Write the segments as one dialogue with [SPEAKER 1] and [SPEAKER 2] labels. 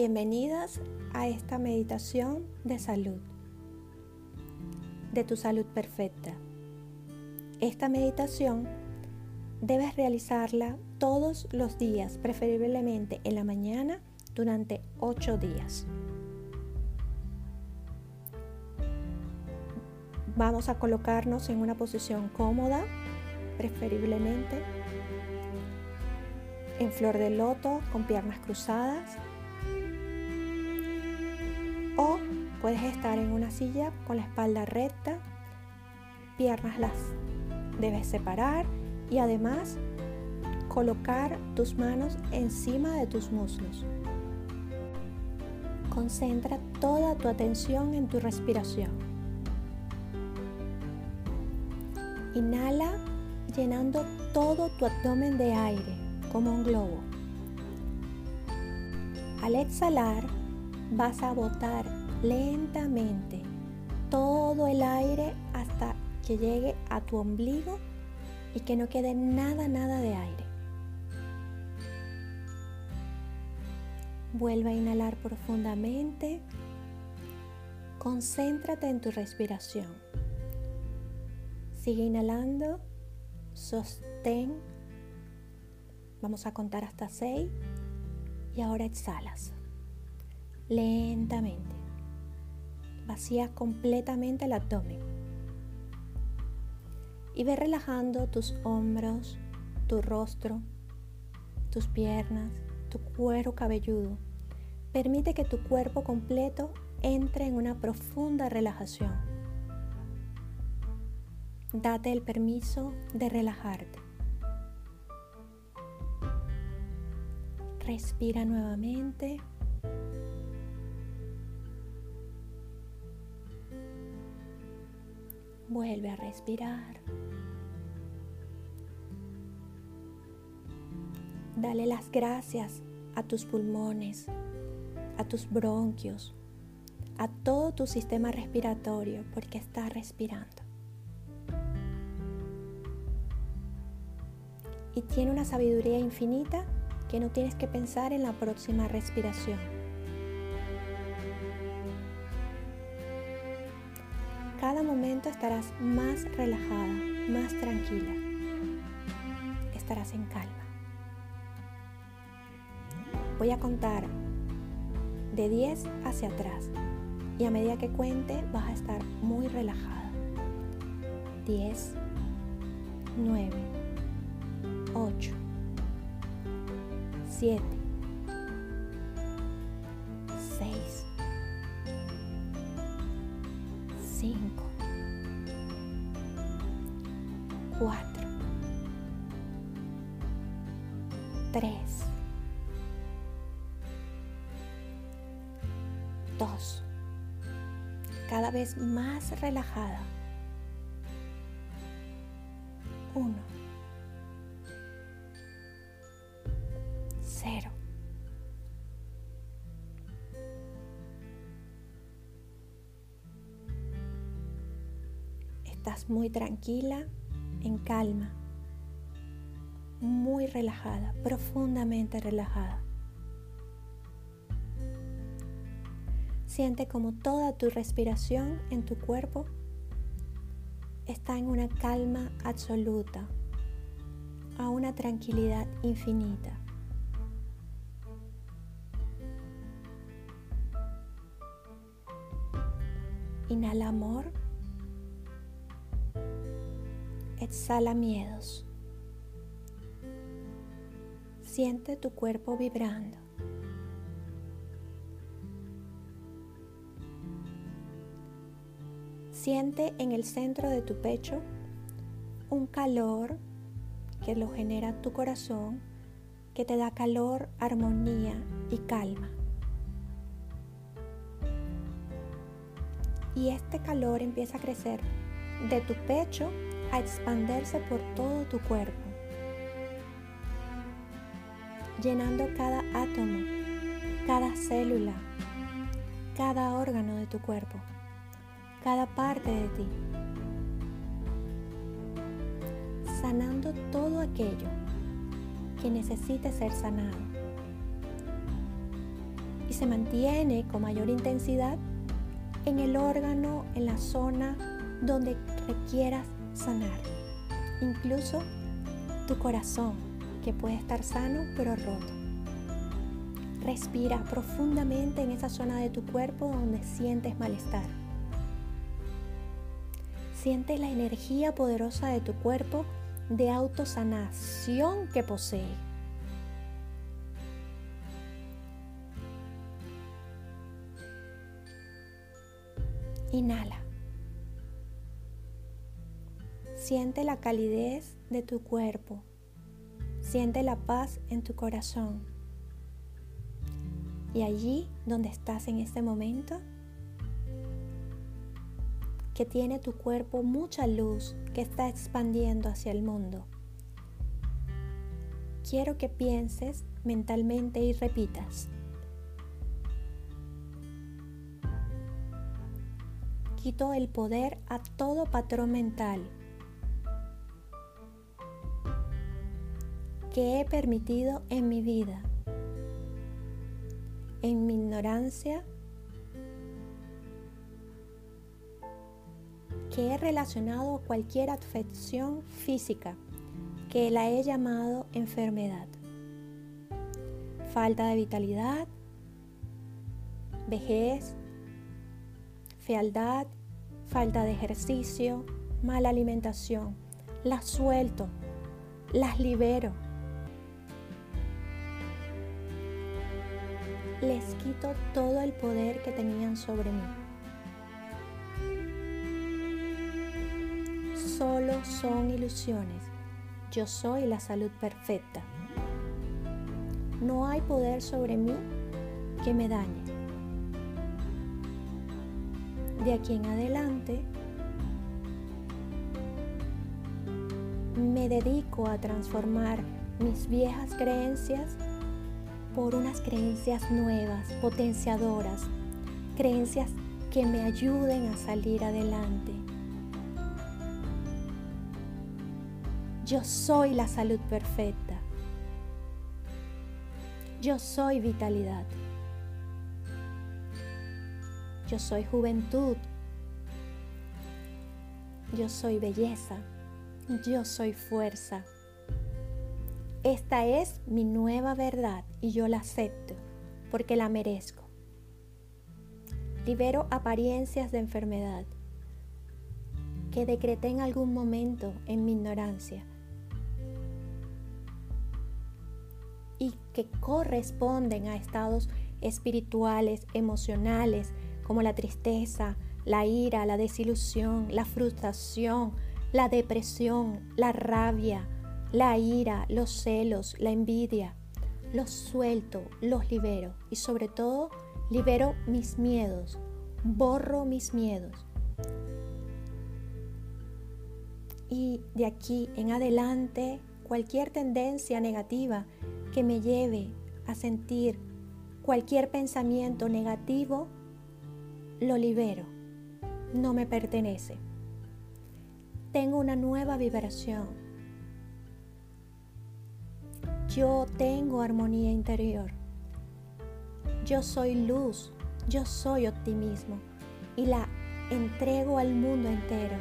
[SPEAKER 1] Bienvenidas a esta meditación de salud, de tu salud perfecta. Esta meditación debes realizarla todos los días, preferiblemente en la mañana durante 8 días. Vamos a colocarnos en una posición cómoda, preferiblemente en flor de loto con piernas cruzadas o puedes estar en una silla con la espalda recta, piernas las debes separar y además colocar tus manos encima de tus muslos. Concentra toda tu atención en tu respiración. Inhala llenando todo tu abdomen de aire como un globo. Al exhalar, vas a botar lentamente todo el aire hasta que llegue a tu ombligo y que no quede nada, nada de aire. Vuelve a inhalar profundamente. Concéntrate en tu respiración. Sigue inhalando. Sostén. Vamos a contar hasta 6. Y ahora exhalas lentamente. Vacía completamente el abdomen. Y ve relajando tus hombros, tu rostro, tus piernas, tu cuero cabelludo. Permite que tu cuerpo completo entre en una profunda relajación. Date el permiso de relajarte. Respira nuevamente. Vuelve a respirar. Dale las gracias a tus pulmones, a tus bronquios, a todo tu sistema respiratorio porque está respirando. Y tiene una sabiduría infinita que no tienes que pensar en la próxima respiración. Estarás más relajada, más tranquila. Estarás en calma. Voy a contar de 10 hacia atrás y a medida que cuente vas a estar muy relajada. 10, 9, 8, 7, 2, cada vez más relajada. 1, 0. Estás muy tranquila, en calma, muy relajada, profundamente relajada. Siente como toda tu respiración en tu cuerpo está en una calma absoluta, a una tranquilidad infinita. Inhala amor. Exhala miedos. Siente tu cuerpo vibrando. Siente en el centro de tu pecho un calor que lo genera tu corazón, que te da calor, armonía y calma. Y este calor empieza a crecer de tu pecho a expandirse por todo tu cuerpo, llenando cada átomo, cada célula, cada órgano de tu cuerpo, cada parte de ti, sanando todo aquello que necesite ser sanado. y se mantiene con mayor intensidad en el órgano, en la zona donde requieras sanar. Incluso tu corazón, que puede estar sano pero roto. Respira profundamente en esa zona de tu cuerpo donde sientes malestar. Siente la energía poderosa de tu cuerpo de autosanación que posee. Inhala. Siente la calidez de tu cuerpo. Siente la paz en tu corazón. Y allí donde estás en este momento, que tiene tu cuerpo mucha luz que está expandiendo hacia el mundo. Quiero que pienses mentalmente y repitas. Quito el poder a todo patrón mental que he permitido en mi vida, en mi ignorancia, que he relacionado cualquier afección física que la he llamado enfermedad. Falta de vitalidad, vejez, fealdad, falta de ejercicio, mala alimentación. Las suelto, las libero. Les quito todo el poder que tenían sobre mí. Solo son ilusiones. Yo soy la salud perfecta. No hay poder sobre mí que me dañe. De aquí en adelante me dedico a transformar mis viejas creencias por unas creencias nuevas, potenciadoras, creencias que me ayuden a salir adelante. Yo soy la salud perfecta. Yo soy vitalidad. Yo soy juventud. Yo soy belleza. Yo soy fuerza. Esta es mi nueva verdad y yo la acepto porque la merezco. Libero apariencias de enfermedad que decreté en algún momento en mi ignorancia y que corresponden a estados espirituales, emocionales, como la tristeza, la ira, la desilusión, la frustración, la depresión, la rabia, la ira, los celos, la envidia. Los suelto, los libero y sobre todo libero mis miedos, borro mis miedos. Y de aquí en adelante, cualquier tendencia negativa que me lleve a sentir cualquier pensamiento negativo, lo libero. No me pertenece. Tengo una nueva vibración. Yo tengo armonía interior. Yo soy luz. Yo soy optimismo. Y la entrego al mundo entero.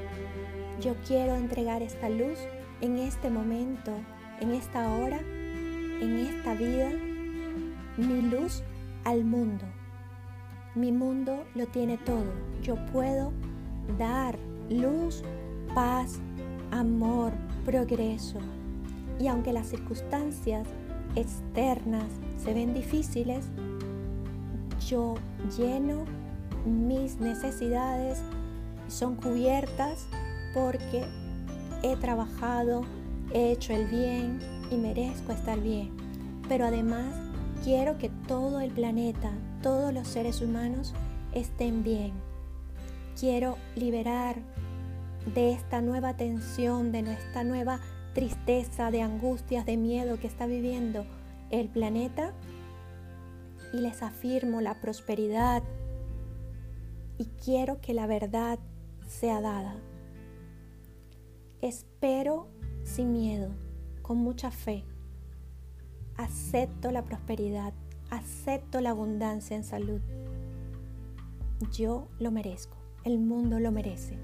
[SPEAKER 1] Yo quiero entregar esta luz en este momento, en esta hora en esta vida mi luz al mundo. Mi mundo lo tiene todo. Yo puedo dar luz, paz, amor, progreso. Y aunque las circunstancias externas se ven difíciles, yo lleno mis necesidades son cubiertas porque he trabajado, he hecho el bien, y merezco estar bien. Pero además quiero que todo el planeta, todos los seres humanos estén bien. Quiero liberar de esta nueva tensión, de nuestra nueva tristeza, de angustias, de miedo que está viviendo el planeta. Y les afirmo la prosperidad y quiero que la verdad sea dada. Espero sin miedo con mucha fe. Acepto la prosperidad, acepto la abundancia en salud. Yo lo merezco, el mundo lo merece.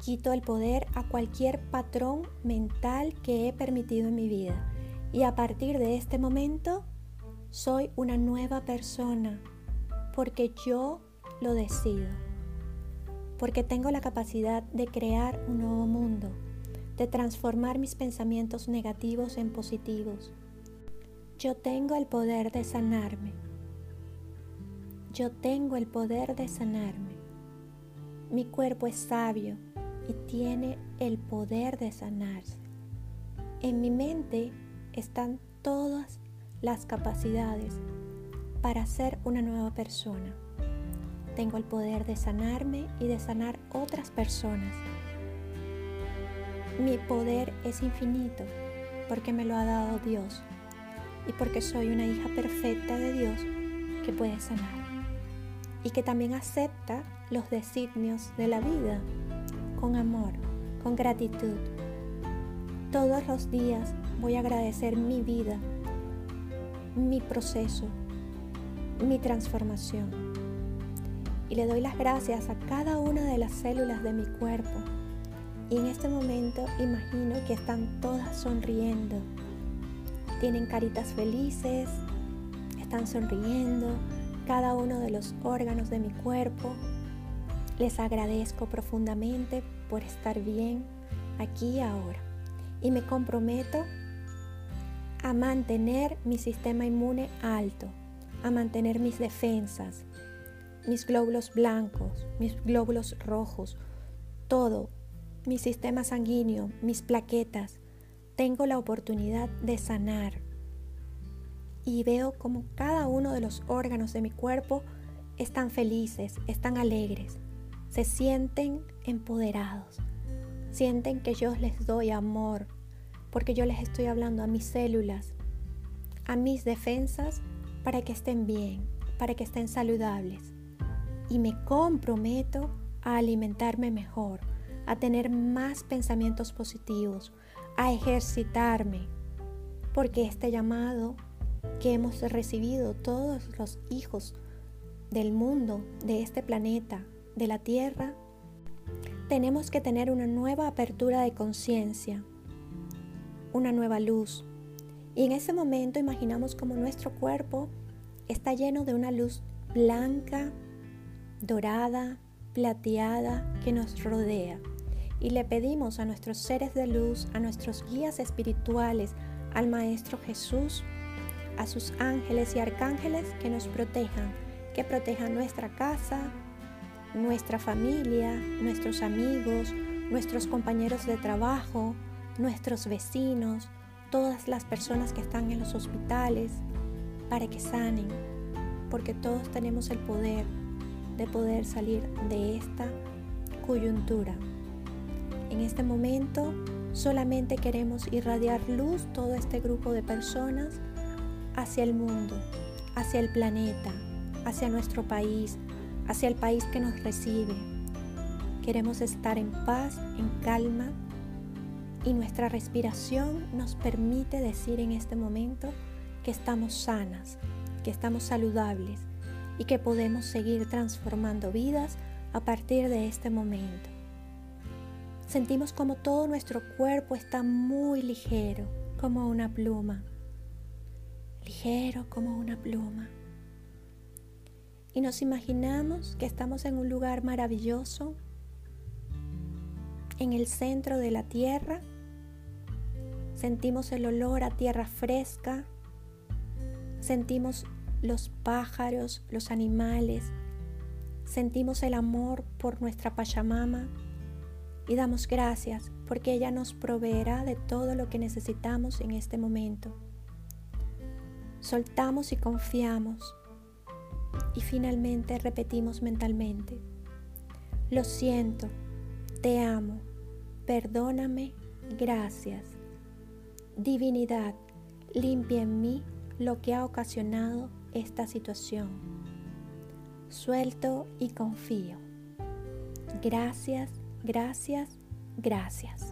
[SPEAKER 1] Quito el poder a cualquier patrón mental que he permitido en mi vida y a partir de este momento soy una nueva persona porque yo lo decido, porque tengo la capacidad de crear un nuevo mundo, de transformar mis pensamientos negativos en positivos. Yo tengo el poder de sanarme. Yo tengo el poder de sanarme. Mi cuerpo es sabio y tiene el poder de sanarse. En mi mente están todas las capacidades para ser una nueva persona. Tengo el poder de sanarme y de sanar otras personas. Mi poder es infinito porque me lo ha dado Dios y porque soy una hija perfecta de Dios que puede sanar y que también acepta los designios de la vida con amor, con gratitud. Todos los días voy a agradecer mi vida, mi proceso, mi transformación. Y le doy las gracias a cada una de las células de mi cuerpo. Y en este momento imagino que están todas sonriendo. Tienen caritas felices, están sonriendo cada uno de los órganos de mi cuerpo. Les agradezco profundamente por estar bien aquí y ahora. Y me comprometo a mantener mi sistema inmune alto, a mantener mis defensas, mis glóbulos blancos, mis glóbulos rojos, todo, mi sistema sanguíneo, mis plaquetas. Tengo la oportunidad de sanar. Y veo como cada uno de los órganos de mi cuerpo están felices, están alegres, se sienten empoderados, sienten que yo les doy amor, porque yo les estoy hablando a mis células, a mis defensas, para que estén bien, para que estén saludables. Y me comprometo a alimentarme mejor, a tener más pensamientos positivos, a ejercitarme, porque este llamado que hemos recibido todos los hijos del mundo, de este planeta, de la Tierra, tenemos que tener una nueva apertura de conciencia, una nueva luz. Y en ese momento imaginamos como nuestro cuerpo está lleno de una luz blanca, dorada, plateada que nos rodea. Y le pedimos a nuestros seres de luz, a nuestros guías espirituales, al Maestro Jesús, a sus ángeles y arcángeles que nos protejan, que protejan nuestra casa, nuestra familia, nuestros amigos, nuestros compañeros de trabajo, nuestros vecinos, todas las personas que están en los hospitales, para que sanen, porque todos tenemos el poder de poder salir de esta coyuntura. En este momento solamente queremos irradiar luz todo este grupo de personas hacia el mundo, hacia el planeta, hacia nuestro país, hacia el país que nos recibe. Queremos estar en paz, en calma, y nuestra respiración nos permite decir en este momento que estamos sanas, que estamos saludables y que podemos seguir transformando vidas a partir de este momento. Sentimos como todo nuestro cuerpo está muy ligero, como una pluma, ligero como una pluma. Y nos imaginamos que estamos en un lugar maravilloso, en el centro de la tierra Sentimos el olor a tierra fresca. Sentimos los pájaros, los animales. Sentimos el amor por nuestra Pachamama y damos gracias porque ella nos proveerá de todo lo que necesitamos en este momento. Soltamos y confiamos y finalmente repetimos mentalmente, lo siento, te amo, perdóname, gracias. Divinidad, limpia en mí lo que ha ocasionado esta situación. Suelto y confío. Gracias, gracias, gracias.